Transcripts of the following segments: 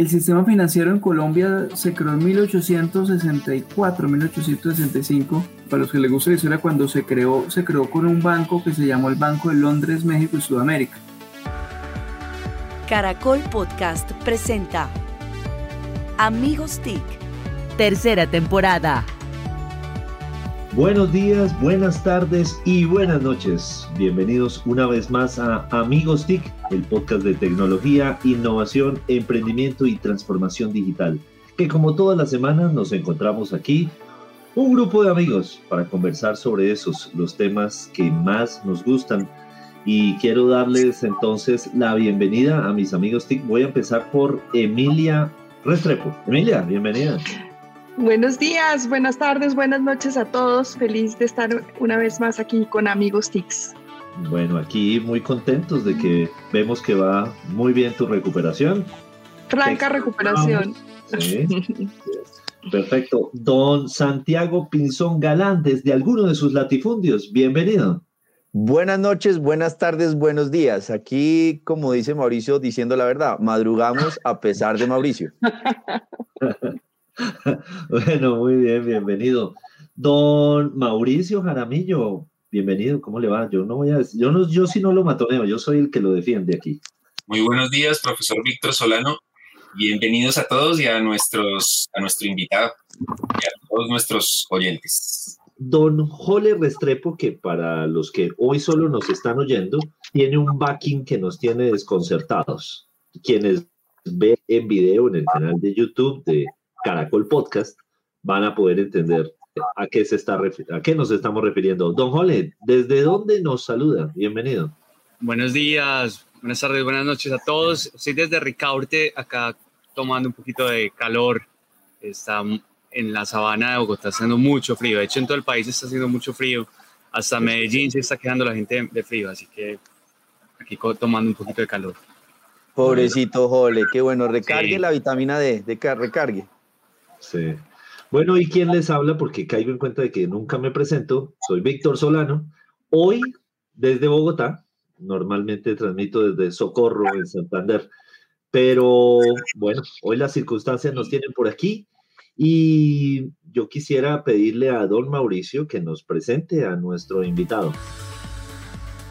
el sistema financiero en Colombia se creó en 1864, 1865. Para los que les gusta la historia, cuando se creó, se creó con un banco que se llamó el Banco de Londres, México y Sudamérica. Caracol Podcast presenta Amigos TIC, tercera temporada. Buenos días, buenas tardes y buenas noches. Bienvenidos una vez más a Amigos TIC, el podcast de tecnología, innovación, emprendimiento y transformación digital. Que como todas las semanas nos encontramos aquí, un grupo de amigos para conversar sobre esos, los temas que más nos gustan. Y quiero darles entonces la bienvenida a mis amigos TIC. Voy a empezar por Emilia Restrepo. Emilia, bienvenida. Buenos días, buenas tardes, buenas noches a todos. Feliz de estar una vez más aquí con amigos TICS. Bueno, aquí muy contentos de que vemos que va muy bien tu recuperación. Franca recuperación. Sí. Perfecto. Don Santiago Pinzón Galán, desde alguno de sus latifundios, bienvenido. Buenas noches, buenas tardes, buenos días. Aquí, como dice Mauricio, diciendo la verdad, madrugamos a pesar de Mauricio. bueno, muy bien, bienvenido. Don Mauricio Jaramillo, bienvenido, ¿cómo le va? Yo no voy a yo no, yo sí no lo matoneo, yo soy el que lo defiende aquí. Muy buenos días, profesor Víctor Solano. Bienvenidos a todos y a nuestros, a nuestro invitado y a todos nuestros oyentes. Don Jole Restrepo, que para los que hoy solo nos están oyendo, tiene un backing que nos tiene desconcertados. Quienes ven en video en el canal de YouTube de Caracol Podcast, van a poder entender a qué, se está a qué nos estamos refiriendo. Don Jole, ¿desde dónde nos saluda? Bienvenido. Buenos días, buenas tardes, buenas noches a todos. Estoy desde Ricaurte, acá tomando un poquito de calor. Está en la sabana de Bogotá haciendo mucho frío. De hecho, en todo el país está haciendo mucho frío. Hasta Medellín se está quedando la gente de frío, así que aquí tomando un poquito de calor. Pobrecito Jole, qué bueno, recargue la vitamina D, de recargue. Sí. Bueno, ¿y quién les habla? Porque caigo en cuenta de que nunca me presento. Soy Víctor Solano. Hoy, desde Bogotá, normalmente transmito desde Socorro, en Santander. Pero bueno, hoy las circunstancias nos tienen por aquí y yo quisiera pedirle a don Mauricio que nos presente a nuestro invitado.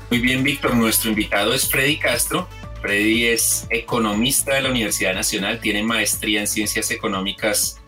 Muy bien, Víctor. Nuestro invitado es Freddy Castro. Freddy es economista de la Universidad Nacional, tiene maestría en ciencias económicas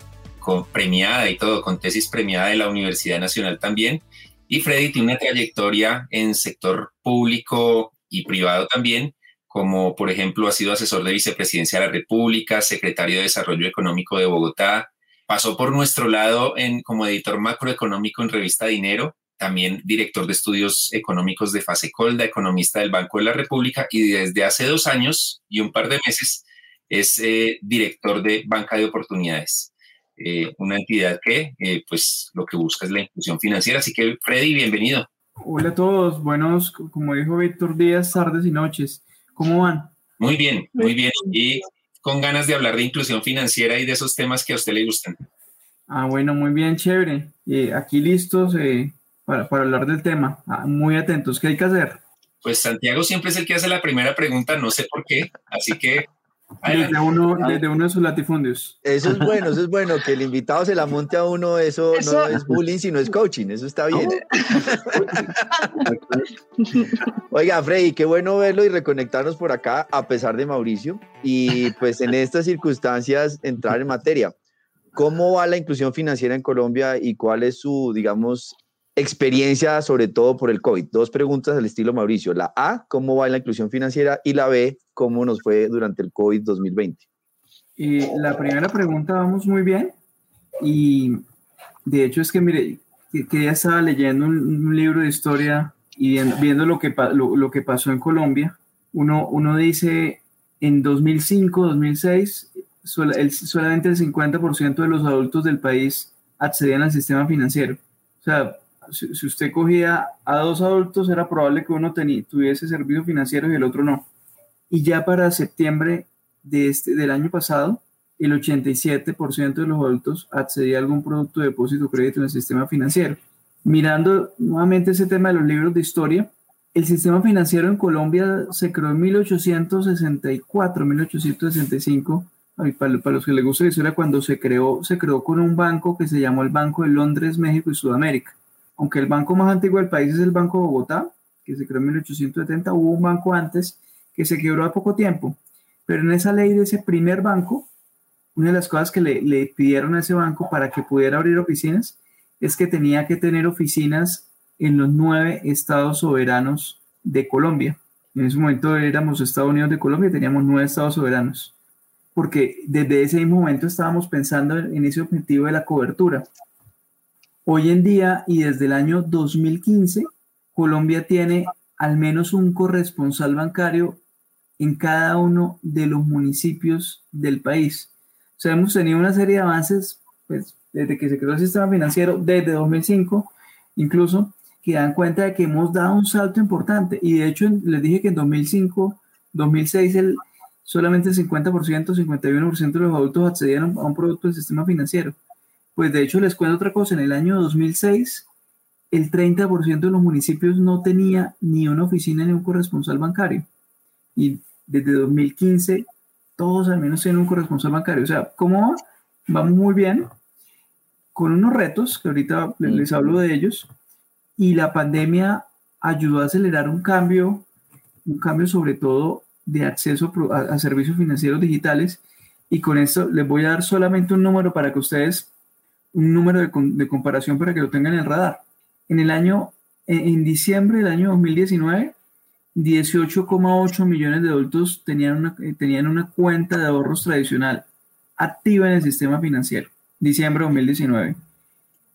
con premiada y todo, con tesis premiada de la Universidad Nacional también. Y Freddy tiene una trayectoria en sector público y privado también, como por ejemplo ha sido asesor de vicepresidencia de la República, secretario de Desarrollo Económico de Bogotá, pasó por nuestro lado en, como editor macroeconómico en Revista Dinero, también director de estudios económicos de Fasecolda, economista del Banco de la República y desde hace dos años y un par de meses es eh, director de Banca de Oportunidades. Eh, una entidad que eh, pues lo que busca es la inclusión financiera. Así que Freddy, bienvenido. Hola a todos, buenos, como dijo Víctor, días, tardes y noches. ¿Cómo van? Muy bien, muy bien. Y con ganas de hablar de inclusión financiera y de esos temas que a usted le gustan. Ah, bueno, muy bien, chévere. Eh, aquí listos para, para, hablar del tema. Ah, muy atentos, ¿qué hay que hacer? Pues Santiago siempre es el que hace la primera pregunta, no sé por qué, así que desde uno, desde uno de sus latifundios. Eso es bueno, eso es bueno, que el invitado se la monte a uno, eso, no es bullying, sino es coaching, eso está bien. Oiga, Freddy, qué bueno verlo y reconectarnos por acá, a pesar de Mauricio, y pues en estas circunstancias entrar en materia. ¿Cómo va la inclusión financiera en Colombia y cuál es su, digamos, experiencia, sobre todo por el COVID? Dos preguntas al estilo Mauricio. La A, ¿cómo va la inclusión financiera? Y la B, ¿cómo nos fue durante el COVID 2020? Y la primera pregunta, vamos muy bien. Y de hecho es que, mire, que, ya estaba leyendo un, libro de historia y viendo, lo, que, lo, que pasó en Colombia. Uno, uno dice, en 2005, 2006, solamente el 50% de los adultos del país accedían al sistema financiero. O sea, si, usted cogía a dos adultos, era probable que uno tuviese servicios financieros y el otro no. Y ya para septiembre de este, del año pasado, el 87% de los adultos accedía a algún producto de depósito o crédito en el sistema financiero. Mirando nuevamente ese tema de los libros de historia, el sistema financiero en Colombia se creó en 1864, 1865 para, los que les gusta la historia, cuando se creó, se creó con un banco que se llamó el Banco de Londres, México y Sudamérica. Aunque el banco más antiguo del país es el Banco de Bogotá, que se creó en 1870, hubo un banco antes que se quebró a poco tiempo. Pero en esa ley de ese primer banco, una de las cosas que le, le pidieron a ese banco para que pudiera abrir oficinas es que tenía que tener oficinas en los nueve estados soberanos de Colombia. En ese momento éramos Estados Unidos de Colombia y teníamos nueve estados soberanos, porque desde ese mismo momento estábamos pensando en ese objetivo de la cobertura. Hoy en día y desde el año 2015, Colombia tiene al menos un corresponsal bancario en cada uno de los municipios del país. O sea, hemos tenido una serie de avances pues, desde que se creó el sistema financiero, desde 2005 incluso, que dan cuenta de que hemos dado un salto importante. Y de hecho, les dije que en 2005, 2006, el, solamente el 50%, 51% de los adultos accedieron a un producto del sistema financiero. Pues de hecho, les cuento otra cosa, en el año 2006, el 30% de los municipios no tenía ni una oficina ni un corresponsal bancario. Y desde 2015, todos al menos tienen un corresponsal bancario. O sea, ¿cómo va? Vamos muy bien, con unos retos, que ahorita les hablo de ellos, y la pandemia ayudó a acelerar un cambio, un cambio sobre todo de acceso a, servicios financieros digitales. Y con esto les voy a dar solamente un número para que ustedes, un número de, comparación para que lo tengan en el radar. En el año, en, diciembre del año 2019, 18,8 millones de adultos tenían una, tenían una cuenta de ahorros tradicional activa en el sistema financiero. Diciembre de 2019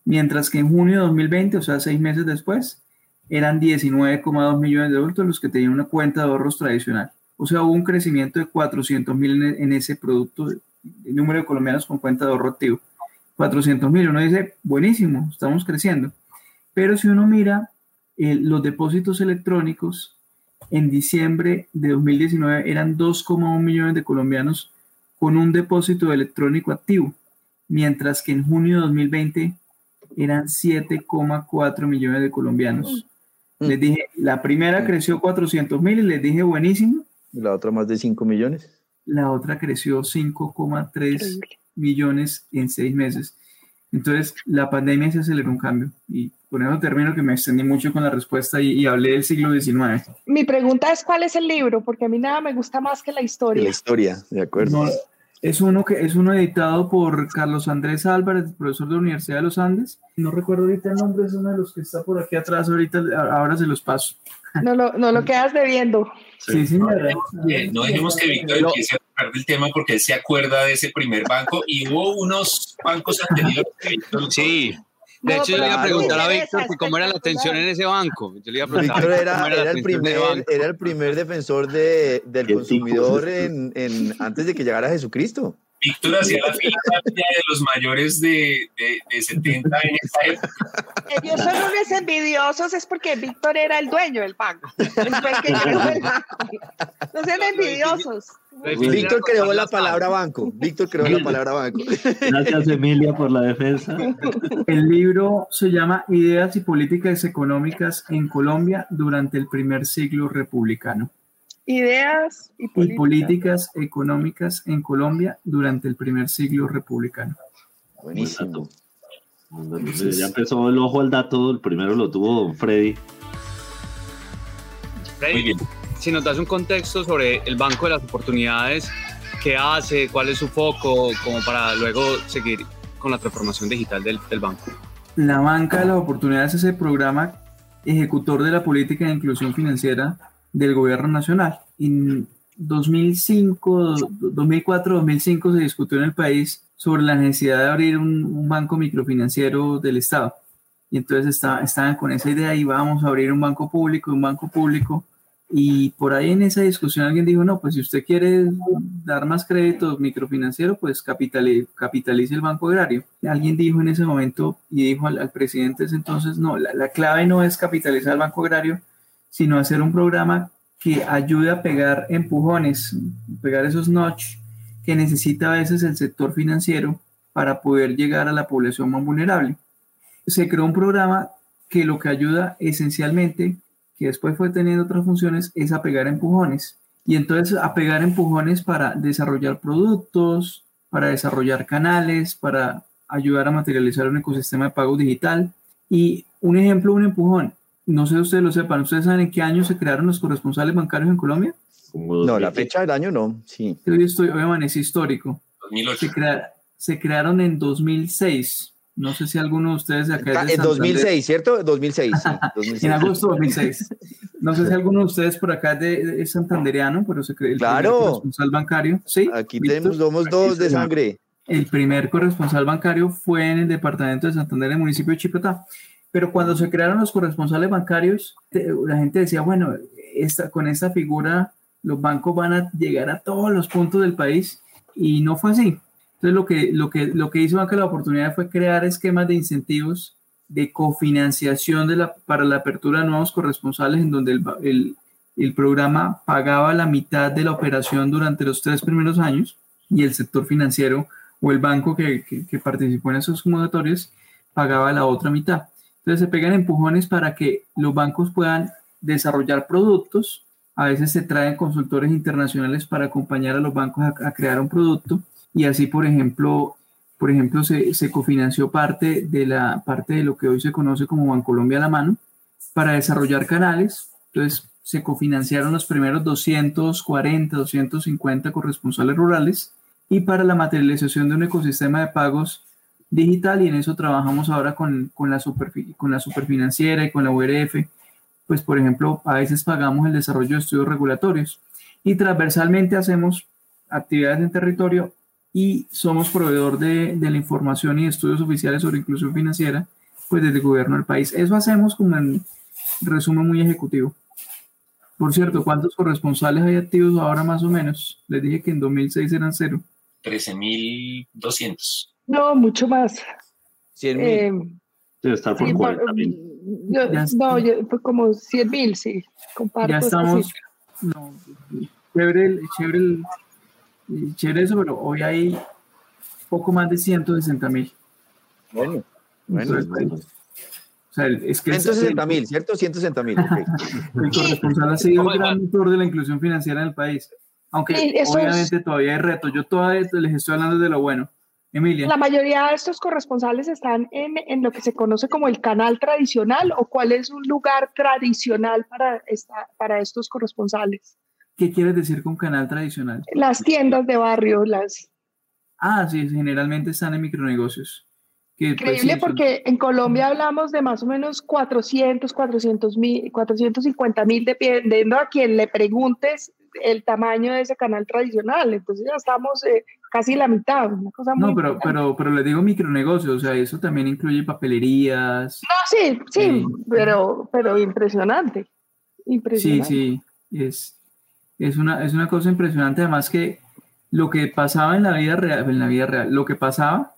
mientras que en junio de 2020, o sea, seis meses después, eran 19,2 millones de adultos los que tenían una cuenta de ahorros tradicional. O sea, hubo un crecimiento de 400 mil en, ese producto, el número de colombianos con cuenta de ahorro activo. 400 mil, uno dice, buenísimo, estamos creciendo. Pero si uno mira eh, los depósitos electrónicos, en diciembre de 2019 eran 2,1 millones de colombianos con un depósito electrónico activo, mientras que en junio de 2020 eran 7,4 millones de colombianos. Mm. Les dije, la primera mm. creció 400 mil y les dije, buenísimo. La otra más de 5 millones. La otra creció 5,3 millones en seis meses. Entonces, la pandemia se aceleró un cambio. Y por eso termino que me extendí mucho con la respuesta y, hablé del siglo XIX. Mi pregunta es, ¿cuál es el libro? Porque a mí nada me gusta más que la historia. La historia, de acuerdo. Es uno que es uno editado por Carlos Andrés Álvarez, profesor de la Universidad de los Andes. No recuerdo ahorita el nombre, es uno de los que está por aquí atrás. Ahorita, ahora se los paso. No lo, no lo quedas debiendo. Sí, sí, no, no dejemos que Víctor empiece a hablar del tema porque él se acuerda de ese primer banco y hubo unos bancos anteriores. Sí, de hecho, yo le iba a preguntar a Víctor cómo era la atención en ese banco. Yo le iba a preguntar Víctor era, era, el primer, era el primer defensor de, del consumidor en, en, antes de que llegara Jesucristo. Víctor hacía la fila de los mayores de, de, de 70 en esa época. Ellos son unos envidiosos, es porque Víctor era el dueño del banco. No sean envidiosos. Víctor creó la palabra banco. Víctor creó la palabra banco. Gracias, Emilia, por la defensa. El libro se llama Ideas y Políticas Económicas en Colombia durante el primer siglo republicano. Ideas y políticas. económicas en Colombia durante el primer siglo republicano. Buenísimo. ya empezó el ojo al dato, el primero lo tuvo Freddy. Muy bien si nos das un contexto sobre el Banco de las Oportunidades, qué hace, cuál es su foco, como para luego seguir con la transformación digital del, del banco. La Banca de las Oportunidades es el programa ejecutor de la política de inclusión financiera del gobierno nacional. En 2005, 2004, 2005 se discutió en el país sobre la necesidad de abrir un, un banco microfinanciero del Estado. Y entonces está, estaban con esa idea y vamos a abrir un banco público, un banco público y por ahí en esa discusión alguien dijo, no, pues si usted quiere dar más crédito microfinanciero, pues capitalice, el Banco Agrario. alguien dijo en ese momento y dijo al, presidente entonces, no, la, la, clave no es capitalizar el Banco Agrario, sino hacer un programa que ayude a pegar empujones, pegar esos notch que necesita a veces el sector financiero para poder llegar a la población más vulnerable. Se creó un programa que lo que ayuda esencialmente que después fue teniendo otras funciones, es a pegar empujones. y entonces a pegar empujones para desarrollar productos, para desarrollar canales, para ayudar a materializar un ecosistema de pago digital. Y un ejemplo, un empujón, no sé si ustedes lo sepan, ¿ustedes saben en qué año se crearon los corresponsales bancarios en Colombia? No, la fecha del año no, sí. Hoy estoy, hoy es histórico. 2008. Se, se crearon en 2006. No sé si alguno de ustedes de acá En 2006, ¿cierto? 2006, sí, 2006. en agosto de 2006. No sé si alguno de ustedes por acá de, es santandereano, pero se cree el claro. corresponsal bancario. Sí. Aquí tenemos, somos dos de sangre. El primer corresponsal bancario fue en el departamento de Santander, en el municipio de Chipotá. Pero cuando se crearon los corresponsales bancarios, la gente decía, bueno, esta, con esta figura los bancos van a llegar a todos los puntos del país y no fue así. Entonces, lo que, lo que, lo que hizo Banca la Oportunidad fue crear esquemas de incentivos de cofinanciación de la, para la apertura de nuevos corresponsales, en donde el, el, el, programa pagaba la mitad de la operación durante los tres primeros años y el sector financiero o el banco que, que, participó en esos convocatorios pagaba la otra mitad. Entonces se pegan empujones para que los bancos puedan desarrollar productos. A veces se traen consultores internacionales para acompañar a los bancos a crear un producto y así, por ejemplo, por ejemplo se, se, cofinanció parte de la parte de lo que hoy se conoce como Bancolombia a la mano para desarrollar canales. Entonces, se cofinanciaron los primeros 240, 250 corresponsales rurales y para la materialización de un ecosistema de pagos digital y en eso trabajamos ahora con, con, la, super, con la superfinanciera y con la URF. Pues, por ejemplo, a veces pagamos el desarrollo de estudios regulatorios y transversalmente hacemos actividades en territorio y somos proveedor de, de, la información y estudios oficiales sobre inclusión financiera, pues desde el gobierno del país. Eso hacemos como en resumen muy ejecutivo. Por cierto, ¿cuántos corresponsales hay activos ahora más o menos? Les dije que en 2006 eran cero. 13.200. No, mucho más. 100 mil. Eh, Debe estar por sí, 40 mil. yo- Ya no, yo, fue como 100 mil, sí. Comparto ya esta estamos. No, chévere, el- chévere, el- chévere eso, pero hoy hay poco más de 160 mil. Bueno, bueno. O sea, es que el- 160 mil, ¿cierto? 160 mil. ok. el corresponsal ha sido un gran motor de la inclusión financiera en el país. Aunque Sí, obviamente todavía hay retos. Yo todavía les estoy hablando de lo bueno. Emilia. La mayoría de estos corresponsales están en, en lo que se conoce como el canal tradicional o cuál es un lugar tradicional para, esta, para estos corresponsales. ¿Qué quieres decir con canal tradicional? Las tiendas de barrio, las... Ah, sí, generalmente están en micronegocios. Que, pues, Increíble sí, son- porque en Colombia hablamos de más o menos 400, 400 mil, 450 mil, dependiendo a quien le preguntes el tamaño de ese canal tradicional. Entonces ya estamos eh, casi la mitad, una cosa muy No, pero, importante. pero, pero les digo micronegocios, o sea, eso también incluye papelerías. No, sí, sí, Sí. pero, pero impresionante. Sí, Impresionante. sí, es, es, una, es una cosa impresionante. Además que lo que pasaba en la vida real, en la vida real, lo que pasaba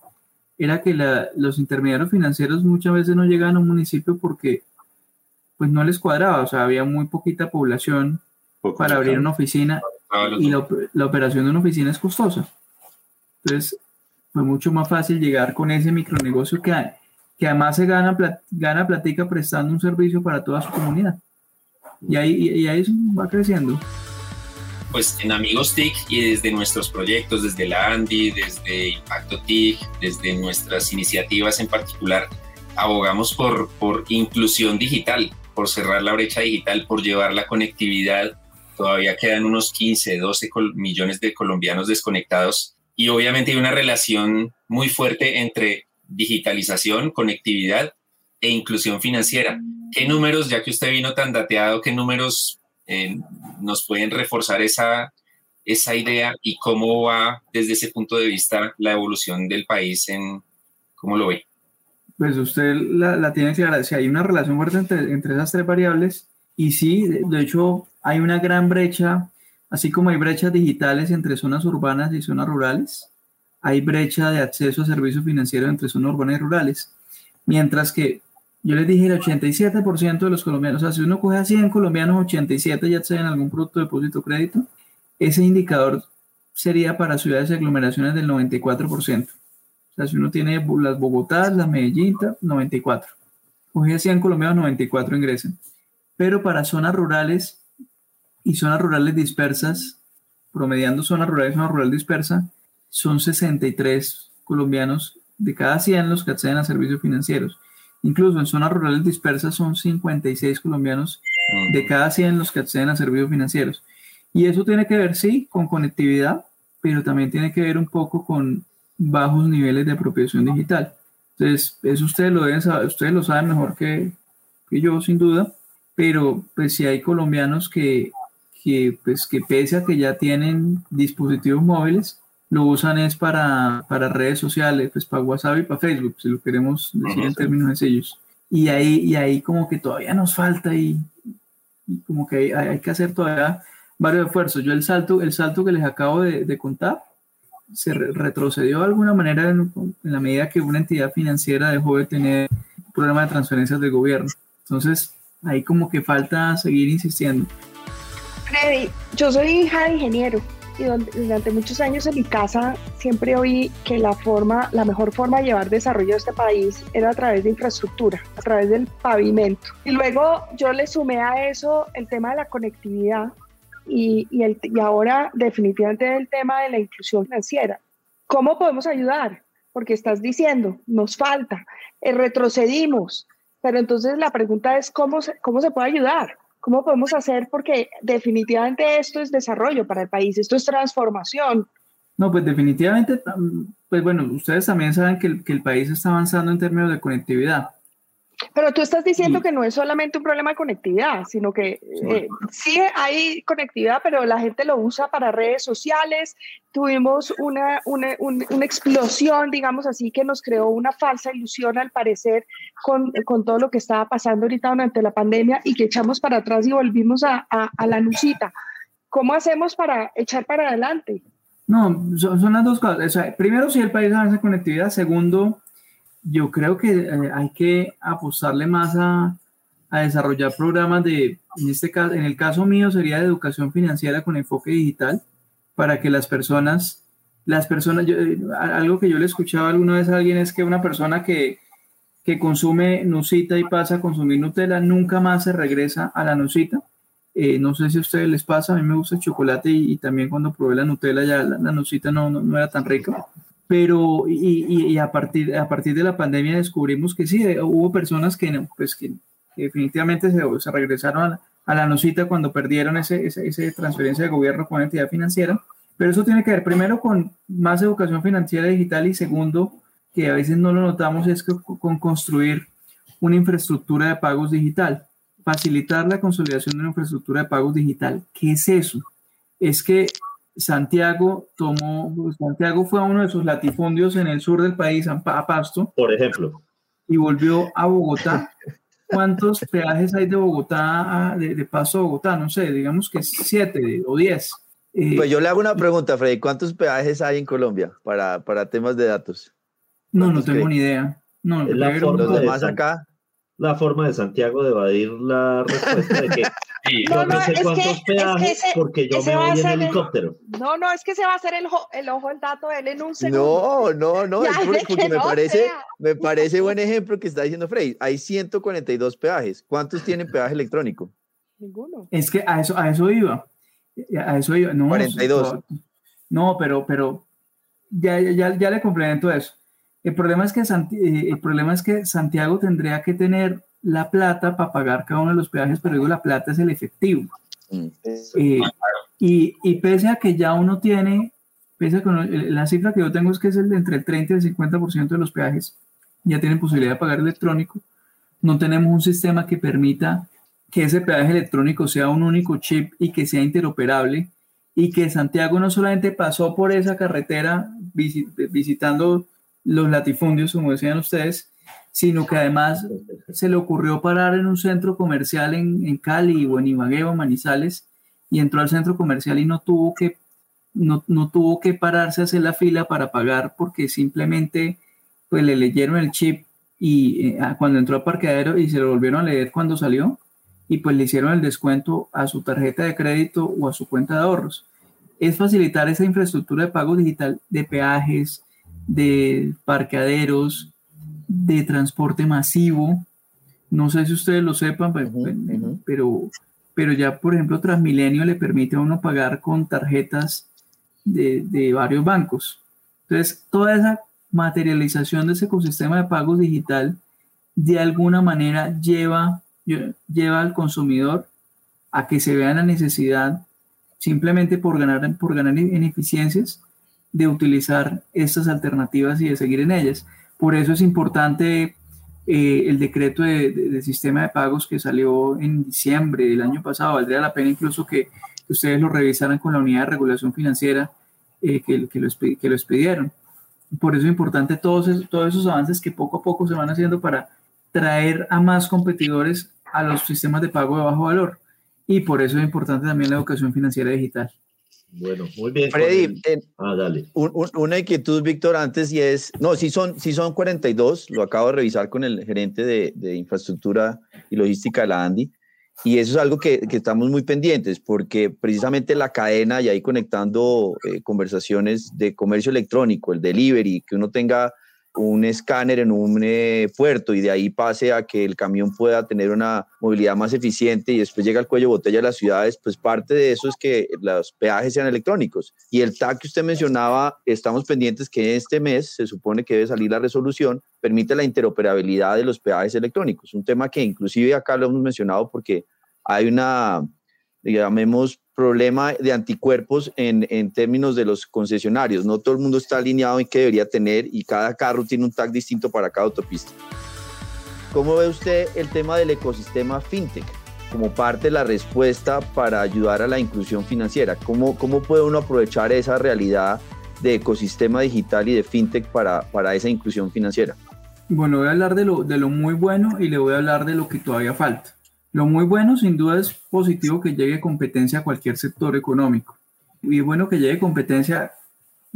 era que la- los intermediarios financieros muchas veces no llegaban a un municipio porque pues no les cuadraba, o sea, había muy poquita población Poco para abrir una oficina Ah, y la, la operación de una oficina es costosa. Entonces, fue mucho más fácil llegar con ese micronegocio que, que además se gana, plat- gana platica prestando un servicio para toda su comunidad. Y ahí, y, y ahí va creciendo. Pues en Amigos TIC y desde nuestros proyectos, desde la ANDI, desde Impacto TIC, desde nuestras iniciativas en particular, abogamos por, por inclusión digital, por cerrar la brecha digital, por llevar la conectividad. Todavía quedan unos 15, 12 col- millones de colombianos desconectados y obviamente hay una relación muy fuerte entre digitalización, conectividad e inclusión financiera. ¿Qué números, ya que usted vino tan dateado, qué números eh, nos pueden reforzar esa, esa idea y cómo va desde ese punto de vista la evolución del país en cómo lo ve. Pues usted la, la tiene clara. Si hay una relación fuerte entre, entre esas tres variables, y sí, de, de hecho, hay una gran brecha, así como hay brechas digitales entre zonas urbanas y zonas rurales, hay brecha de acceso a servicios financieros entre zonas urbanas y rurales. Mientras que yo les dije el 87% de los colombianos, o sea, si uno coge a 100 colombianos, 87 ya acceden a algún producto de depósito crédito, ese indicador sería para ciudades y aglomeraciones del 94%. O sea, si uno tiene las Bogotá, las Medellín, ta- 94. Coge a 100 colombianos, 94 ingresan. Pero para zonas rurales y zonas rurales dispersas, promediando zonas rurales y zona rural dispersa, son 63 colombianos de cada 100 los que acceden a servicios financieros. Incluso en zonas rurales dispersas son 56 colombianos de cada 100 los que acceden a servicios financieros. Y eso tiene que ver, sí, con conectividad, pero también tiene que ver un poco con bajos niveles de apropiación digital. Entonces, eso ustedes lo deben saber, ustedes lo saben mejor que, que yo, sin duda, pero pues si hay colombianos que, que, pues, que pese a que ya tienen dispositivos móviles, lo usan es para, para redes sociales, pues para WhatsApp y para Facebook, si lo queremos decir en términos sencillos. Y ahí, y ahí como que todavía nos falta y, como que hay, hay, que hacer todavía varios esfuerzos. Yo el salto, el salto que les acabo de, de contar se retrocedió de alguna manera en, en, la medida que una entidad financiera dejó de tener problemas de transferencias del gobierno. Entonces, ahí como que falta seguir insistiendo. Freddy, yo soy hija de ingeniero y durante muchos años en mi casa siempre oí que la forma, la mejor forma de llevar desarrollo a este país era a través de infraestructura, a través del pavimento. Y luego yo le sumé a eso el tema de la conectividad y, y, el, y ahora definitivamente el tema de la inclusión financiera. ¿Cómo podemos ayudar? Porque estás diciendo, nos falta, eh, retrocedimos, pero entonces la pregunta es, ¿cómo se, cómo se puede ayudar? ¿Cómo podemos hacer? Porque definitivamente esto es desarrollo para el país, esto es transformación. No, pues definitivamente, pues bueno, ustedes también saben que el, que el país está avanzando en términos de conectividad. Pero tú estás diciendo que no es solamente un problema de conectividad, sino que eh, sí hay conectividad, pero la gente lo usa para redes sociales. Tuvimos una, una, una, explosión, digamos así, que nos creó una falsa ilusión al parecer con, con, todo lo que estaba pasando ahorita durante la pandemia y que echamos para atrás y volvimos a, a, a la nucita. ¿Cómo hacemos para echar para adelante? No, son, son las dos cosas. O sea, primero, si el país avanza en conectividad. Segundo, yo creo que eh, hay que apostarle más a, a, desarrollar programas de, en este caso, en el caso mío sería de educación financiera con enfoque digital, para que las personas, las personas, eh, algo que yo le escuchaba alguna vez a alguien es que una persona que, que consume Nusita y pasa a consumir Nutella nunca más se regresa a la Nusita. Eh, no sé si a ustedes les pasa, a mí me gusta el chocolate y, también cuando probé la Nutella ya la, la no, no era tan rica pero y, y, a, partir, a partir de la pandemia descubrimos que sí, eh, hubo personas que, pues, que, definitivamente se, se, regresaron a la, a la nocita cuando perdieron ese, ese, ese, transferencia de gobierno con entidad financiera, pero eso tiene que ver primero con más educación financiera digital y segundo, que a veces no lo notamos, es con construir una infraestructura de pagos digital, facilitar la consolidación de una infraestructura de pagos digital. ¿Qué es eso? Es que Santiago tomó, Santiago fue a uno de sus latifundios en el sur del país, a Pasto. Por ejemplo. Y volvió a Bogotá. ¿Cuántos peajes hay de Bogotá, de, de Pasto a Bogotá? No sé, digamos que siete o diez. Eh, pues yo le hago una pregunta, Freddy. ¿Cuántos peajes hay en Colombia para, para temas de datos? No, no tengo ni idea. No, la forma los demás acá. La forma de Santiago de evadir la respuesta de que Sí. No, yo no, no sé cuántos que, peajes es que ese, porque yo me voy en helicóptero. El, no, no, es que se va a hacer el, el ojo el dato de él en un segundo. No, no, no, es porque, porque me, no parece, sea. me parece buen ejemplo que está diciendo Frey. Hay 142 peajes. ¿Cuántos tienen peaje electrónico? Ninguno. Es que a eso, a eso iba. A eso iba. No, 42. No, pero, pero ya, ya, ya le complemento eso. El problema, es que Santi eh, el problema es que Santiago tendría que tener la plata para pagar cada uno de los peajes, pero digo, la plata es el efectivo. Mm. Eh, y, y, pese a que ya uno tiene, pese a que uno, la cifra que yo tengo es que es el de entre el 30 y el 50% de los peajes ya tienen posibilidad de pagar electrónico, no tenemos un sistema que permita que ese peaje electrónico sea un único chip y que sea interoperable y que Santiago no solamente pasó por esa carretera visit, visitando los latifundios, como decían ustedes, sino que además se le ocurrió parar en un centro comercial en, en Cali o en Ibagué o Manizales y entró al centro comercial y no tuvo que no, no, tuvo que pararse a hacer la fila para pagar porque simplemente pues le leyeron el chip y eh, cuando entró al parqueadero y se lo volvieron a leer cuando salió y pues le hicieron el descuento a su tarjeta de crédito o a su cuenta de ahorros. Es facilitar esa infraestructura de pago digital de peajes, de parqueaderos, de transporte masivo. No sé si ustedes lo sepan, pero, uh -huh, pero, pero ya, por ejemplo, Transmilenio le permite a uno pagar con tarjetas de, de varios bancos. Entonces, toda esa materialización de ese ecosistema de pagos digital de alguna manera lleva, lleva al consumidor a que se vea la necesidad simplemente por ganar, por ganar en eficiencias de utilizar estas alternativas y de seguir en ellas. Por eso es importante eh, el decreto de, sistema de pagos que salió en diciembre del año pasado. Valdría la pena incluso que, ustedes lo revisaran con la unidad de regulación financiera eh, que, que, lo, que lo expidieron. Por eso es importante todos, todos esos avances que poco a poco se van haciendo para traer a más competidores a los sistemas de pago de bajo valor. Y por eso es importante también la educación financiera digital. Bueno, muy bien. Freddy, ah, dale. una inquietud, Víctor, antes y es, no, sí son, sí son 42, lo acabo de revisar con el gerente de, de infraestructura y logística de la ANDI, y eso es algo que, que, estamos muy pendientes, porque precisamente la cadena, y ahí conectando eh, conversaciones de comercio electrónico, el delivery, que uno tenga un escáner en un eh, puerto y de ahí pase a que el camión pueda tener una movilidad más eficiente y después llega al cuello botella de las ciudades, pues parte de eso es que los peajes sean electrónicos. Y el TAC que usted mencionaba, estamos pendientes que este mes se supone que debe salir la resolución, permite la interoperabilidad de los peajes electrónicos, un tema que inclusive acá lo hemos mencionado porque hay una, llamemos, problema de anticuerpos en, en, términos de los concesionarios. No todo el mundo está alineado en qué debería tener y cada carro tiene un tag distinto para cada autopista. ¿Cómo ve usted el tema del ecosistema fintech como parte de la respuesta para ayudar a la inclusión financiera? ¿Cómo, cómo puede uno aprovechar esa realidad de ecosistema digital y de fintech para, para esa inclusión financiera? Bueno, voy a hablar de lo, de lo muy bueno y le voy a hablar de lo que todavía falta. Lo muy bueno, sin duda, es positivo que llegue competencia a cualquier sector económico. Y es bueno que llegue competencia,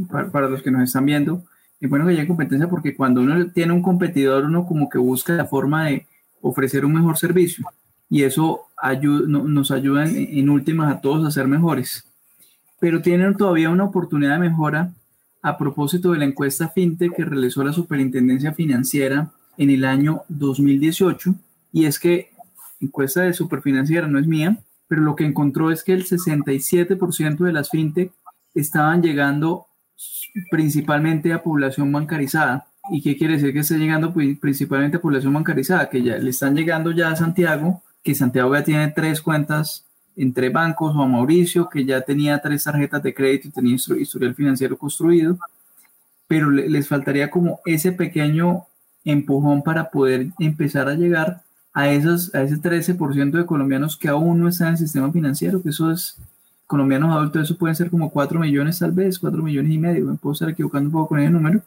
para, los que nos están viendo, es bueno que llegue competencia porque cuando uno tiene un competidor, uno como que busca la forma de ofrecer un mejor servicio. Y eso nos ayuda en, en últimas a todos a ser mejores. Pero tienen todavía una oportunidad de mejora a propósito de la encuesta FinTech que realizó la Superintendencia Financiera en el año 2018. Y es que encuesta de Superfinanciera, no es mía, pero lo que encontró es que el 67% de las fintech estaban llegando principalmente a población bancarizada. ¿Y qué quiere decir que esté llegando principalmente a población bancarizada? Que ya le están llegando ya a Santiago, que Santiago ya tiene tres cuentas entre bancos o a Mauricio, que ya tenía tres tarjetas de crédito y tenía historial financiero construido, pero les faltaría como ese pequeño empujón para poder empezar a llegar a, esos, a ese 13% de colombianos que aún no están en el sistema financiero, que eso es, colombianos adultos, eso pueden ser como 4 millones tal vez, 4 millones y medio, me puedo estar equivocando un poco con ese número.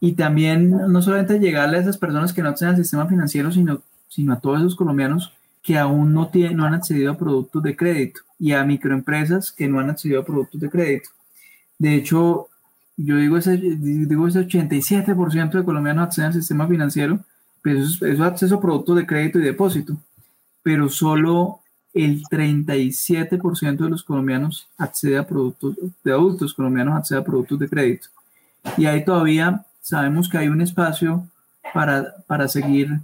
Y también no solamente llegarle a esas personas que no están en el sistema financiero, sino, sino a todos esos colombianos que aún no, tienen, no han accedido a productos de crédito y a microempresas que no han accedido a productos de crédito. De hecho, yo digo ese, digo ese 87% de colombianos acceden al sistema financiero, eso es, acceso a productos de crédito y depósito, pero solo el 37% de los colombianos accede a productos, de adultos colombianos accede a productos de crédito. Y ahí todavía sabemos que hay un espacio para, para seguir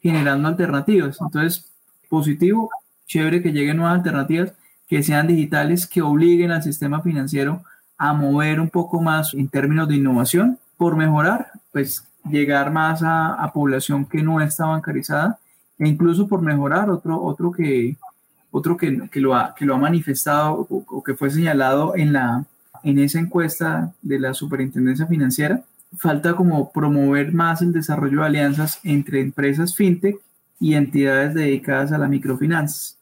generando alternativas. Entonces, positivo, chévere que lleguen nuevas alternativas, que sean digitales, que obliguen al sistema financiero a mover un poco más en términos de innovación por mejorar, pues llegar más a, población que no está bancarizada e incluso por mejorar otro, otro que, otro que, que, lo, ha, que lo ha manifestado o, que fue señalado en, la, en esa encuesta de la Superintendencia Financiera, falta como promover más el desarrollo de alianzas entre empresas fintech y entidades dedicadas a las microfinanzas.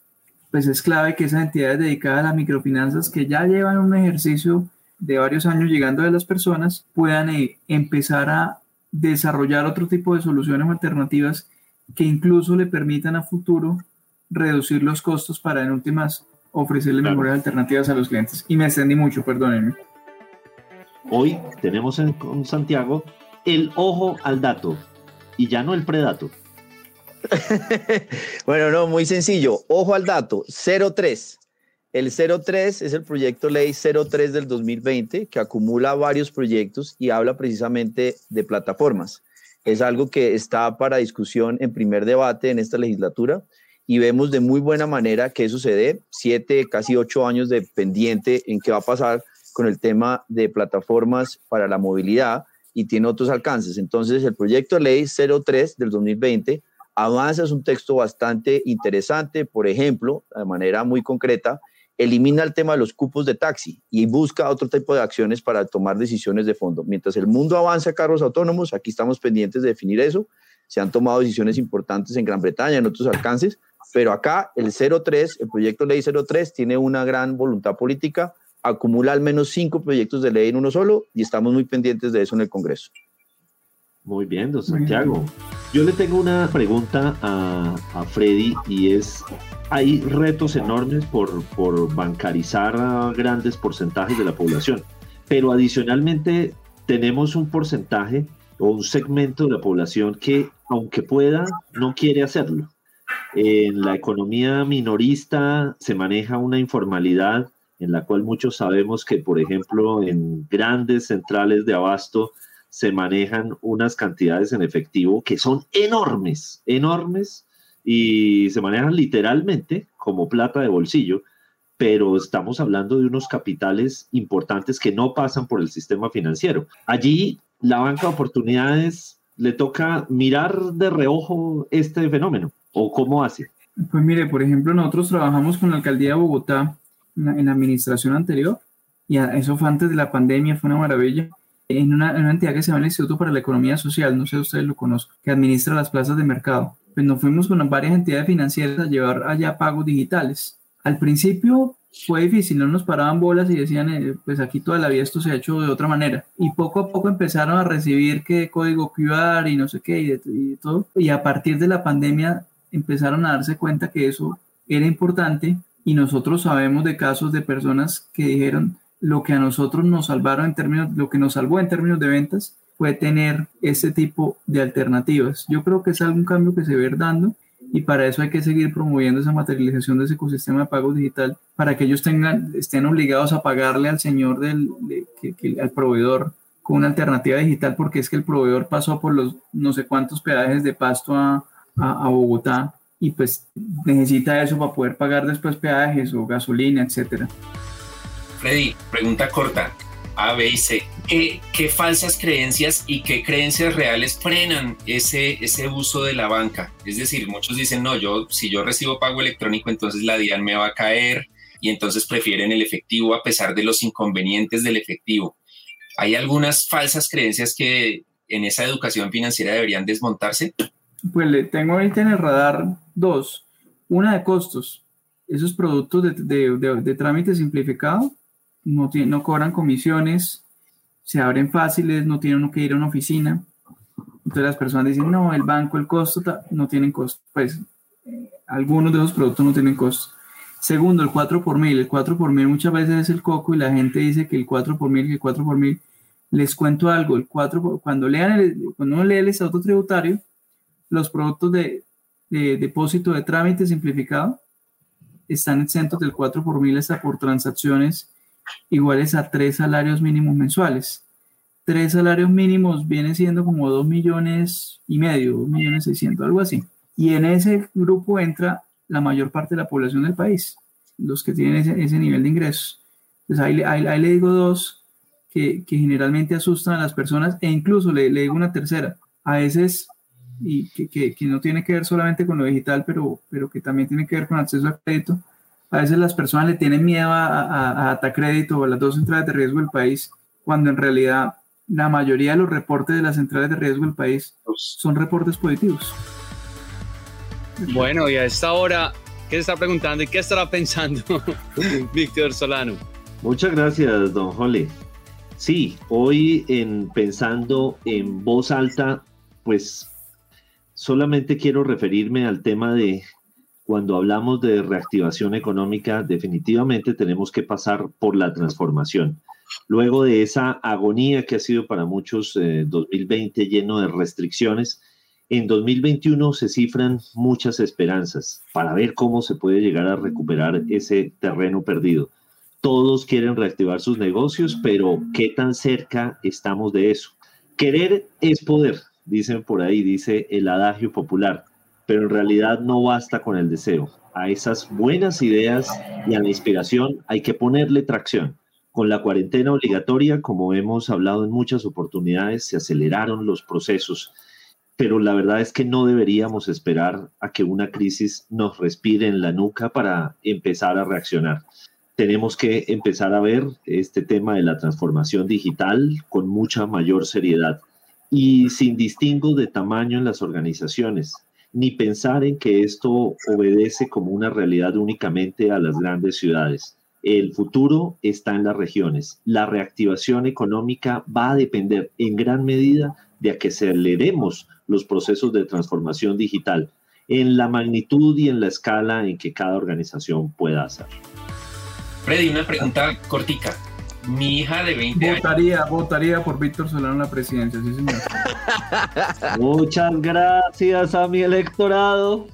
Pues es clave que esas entidades dedicadas a las microfinanzas que ya llevan un ejercicio de varios años llegando a las personas puedan eh, empezar a desarrollar otro tipo de soluciones alternativas que incluso le permitan a futuro reducir los costos para en últimas ofrecerle mejores alternativas a los clientes. Y me extendí mucho, perdónenme. Hoy tenemos en Santiago el ojo al dato y ya no el predato. bueno, no, muy sencillo. Ojo al dato, 03. El 03 es el proyecto ley 03 del 2020 que acumula varios proyectos y habla precisamente de plataformas. Es algo que está para discusión en primer debate en esta legislatura y vemos de muy buena manera que dé. Siete, casi ocho años de pendiente en qué va a pasar con el tema de plataformas para la movilidad y tiene otros alcances. Entonces, el proyecto ley 03 del 2020 avanza, es un texto bastante interesante, por ejemplo, de manera muy concreta, elimina el tema de los cupos de taxi y busca otro tipo de acciones para tomar decisiones de fondo. Mientras el mundo avanza a carros autónomos, aquí estamos pendientes de definir eso. Se han tomado decisiones importantes en Gran Bretaña, en otros alcances, pero acá el 03, el proyecto ley 03, tiene una gran voluntad política acumula al menos cinco proyectos de ley en uno solo y estamos muy pendientes de eso en el Congreso. Muy bien, don Santiago. Yo le tengo una pregunta a, Freddy y es, hay retos enormes por, por bancarizar a grandes porcentajes de la población, pero adicionalmente tenemos un porcentaje o un segmento de la población que, aunque pueda, no quiere hacerlo. En la economía minorista se maneja una informalidad en la cual muchos sabemos que, por ejemplo, en grandes centrales de abasto se manejan unas cantidades en efectivo que son enormes, enormes, y se manejan literalmente como plata de bolsillo, pero estamos hablando de unos capitales importantes que no pasan por el sistema financiero. Allí la banca de oportunidades le toca mirar de reojo este fenómeno, ¿o cómo hace? Pues mire, por ejemplo, nosotros trabajamos con la alcaldía de Bogotá en la administración anterior, y eso fue antes de la pandemia, fue una maravilla, en una, entidad que se llama el Instituto para la Economía Social, no sé si ustedes lo conocen, que administra las plazas de mercado. Pues nos fuimos con varias entidades financieras a llevar allá pagos digitales. Al principio fue difícil, no nos paraban bolas y decían, eh, pues aquí toda la vida esto se ha hecho de otra manera. Y poco a poco empezaron a recibir que código QR y no sé qué y, y todo. Y a partir de la pandemia empezaron a darse cuenta que eso era importante y nosotros sabemos de casos de personas que dijeron lo que a nosotros nos salvaron en términos, lo que nos salvó en términos de ventas fue tener ese tipo de alternativas. Yo creo que es algún cambio que se va dando y para eso hay que seguir promoviendo esa materialización de ese ecosistema de pagos digital para que ellos tengan, estén obligados a pagarle al señor del, al proveedor con una alternativa digital porque es que el proveedor pasó por los no sé cuántos peajes de pasto a, a, a Bogotá y pues necesita eso para poder pagar después peajes o gasolina, etcétera. Freddy, pregunta corta. A, B y C. ¿Qué, ¿Qué, falsas creencias y qué creencias reales frenan ese, ese uso de la banca? Es decir, muchos dicen, no, yo si yo recibo pago electrónico, entonces la DIAN me va a caer y entonces prefieren el efectivo a pesar de los inconvenientes del efectivo. ¿Hay algunas falsas creencias que en esa educación financiera deberían desmontarse? Pues le tengo ahorita en el radar dos. Una de costos. Esos productos de, trámite simplificado no, no cobran comisiones, se abren fáciles, no tienen que ir a una oficina. Entonces las personas dicen, no, el banco, el costo, no tienen costo. Pues algunos de esos productos no tienen costo. Segundo, el 4 por mil. El 4 por mil muchas veces es el coco y la gente dice que el 4 por mil, que el 4 por mil. Les cuento algo, el 4 cuando lean el, cuando uno lee el estatuto tributario, los productos de, depósito de trámite simplificado están exentos del 4 por mil hasta por transacciones iguales a tres salarios mínimos mensuales. Tres salarios mínimos viene siendo como 2 millones y medio, 2 millones 600, algo así. Y en ese grupo entra la mayor parte de la población del país, los que tienen ese, nivel de ingresos. Entonces ahí, ahí, le digo dos que, generalmente asustan a las personas e incluso le, le digo una tercera. A veces y que, que, no tiene que ver solamente con lo digital, pero, pero que también tiene que ver con acceso a crédito. A veces las personas le tienen miedo a, a, crédito o a las dos centrales de riesgo del país, cuando en realidad la mayoría de los reportes de las centrales de riesgo del país son reportes positivos. Bueno, y a esta hora, ¿qué se está preguntando y qué estará pensando Víctor Solano? Muchas gracias, don Jole. Sí, hoy en pensando en voz alta, pues solamente quiero referirme al tema de cuando hablamos de reactivación económica, definitivamente tenemos que pasar por la transformación. Luego de esa agonía que ha sido para muchos 2020 eh, lleno de restricciones, en 2021 se cifran muchas esperanzas para ver cómo se puede llegar a recuperar ese terreno perdido. Todos quieren reactivar sus negocios, pero ¿qué tan cerca estamos de eso? Querer es poder dicen por ahí, dice el adagio popular. Pero en realidad no basta con el deseo. A esas buenas ideas y a la inspiración hay que ponerle tracción. Con la cuarentena obligatoria, como hemos hablado en muchas oportunidades, se aceleraron los procesos, pero la verdad es que no deberíamos esperar a que una crisis nos respire en la nuca para empezar a reaccionar. Tenemos que empezar a ver este tema de la transformación digital con mucha mayor seriedad y sin distingo de tamaño en las organizaciones, ni pensar en que esto obedece como una realidad únicamente a las grandes ciudades. El futuro está en las regiones. La reactivación económica va a depender en gran medida de que aceleremos los procesos de transformación digital en la magnitud y en la escala en que cada organización pueda hacer. Freddy, una pregunta cortica. Mi hija de 20 votaría, años. Votaría por Víctor Solano en la presidencia, sí, señor. Muchas gracias a mi electorado.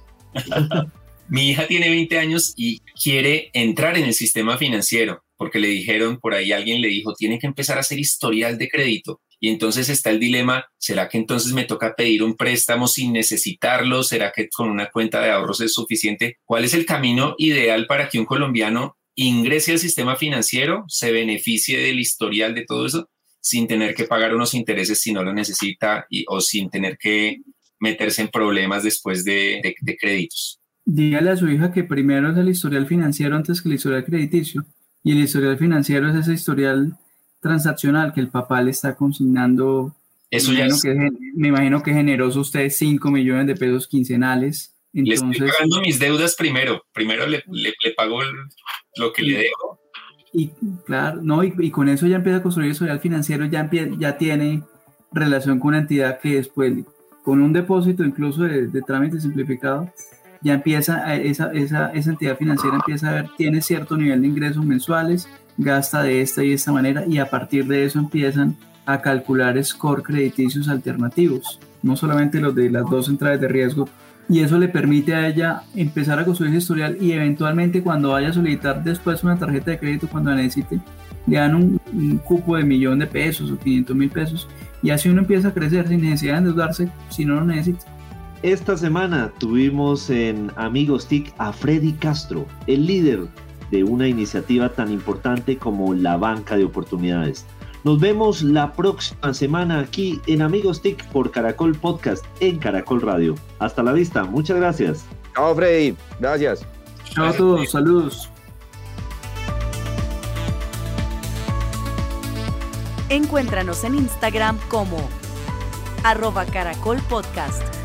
mi hija tiene 20 años y quiere entrar en el sistema financiero porque le dijeron, por ahí alguien le dijo, tiene que empezar a hacer historial de crédito. Y entonces está el dilema, ¿será que entonces me toca pedir un préstamo sin necesitarlo? ¿Será que con una cuenta de ahorros es suficiente? ¿Cuál es el camino ideal para que un colombiano ingrese al sistema financiero, se beneficie del historial de todo eso, sin tener que pagar unos intereses si no lo necesita y, o sin tener que meterse en problemas después de, de, de créditos? Dígale a su hija que primero es el historial financiero antes que el historial crediticio. Y el historial financiero es ese historial transaccional que el papá le está consignando. Eso ya es... que, me imagino que generoso usted 5 millones de pesos quincenales. Entonces, le estoy pagando mis deudas primero. Primero le, le, le pago lo que le debo. Y claro, no, y, y, con eso ya empieza a construir el historial financiero, ya, ya tiene relación con una entidad que después, con un depósito incluso de, de trámite simplificado, ya empieza, esa, esa, esa entidad financiera empieza a ver, tiene cierto nivel de ingresos mensuales, gasta de esta y esta manera y a partir de eso empiezan a calcular score crediticios alternativos, no solamente los de las dos entradas de riesgo, y eso le permite a ella empezar a construir historial y eventualmente cuando vaya a solicitar después una tarjeta de crédito cuando la necesite, le dan un, un cupo de millón de pesos o 500 mil pesos y así uno empieza a crecer sin necesidad de endeudarse si no lo necesita. Esta semana tuvimos en Amigos TIC a Freddy Castro, el líder de una iniciativa tan importante como la banca de oportunidades. Nos vemos la próxima semana aquí en Amigos TIC por Caracol Podcast en Caracol Radio. Hasta la vista, muchas gracias. Chao Freddy, gracias. Chao a todos, saludos. Encuéntranos en Instagram como arroba caracol podcast.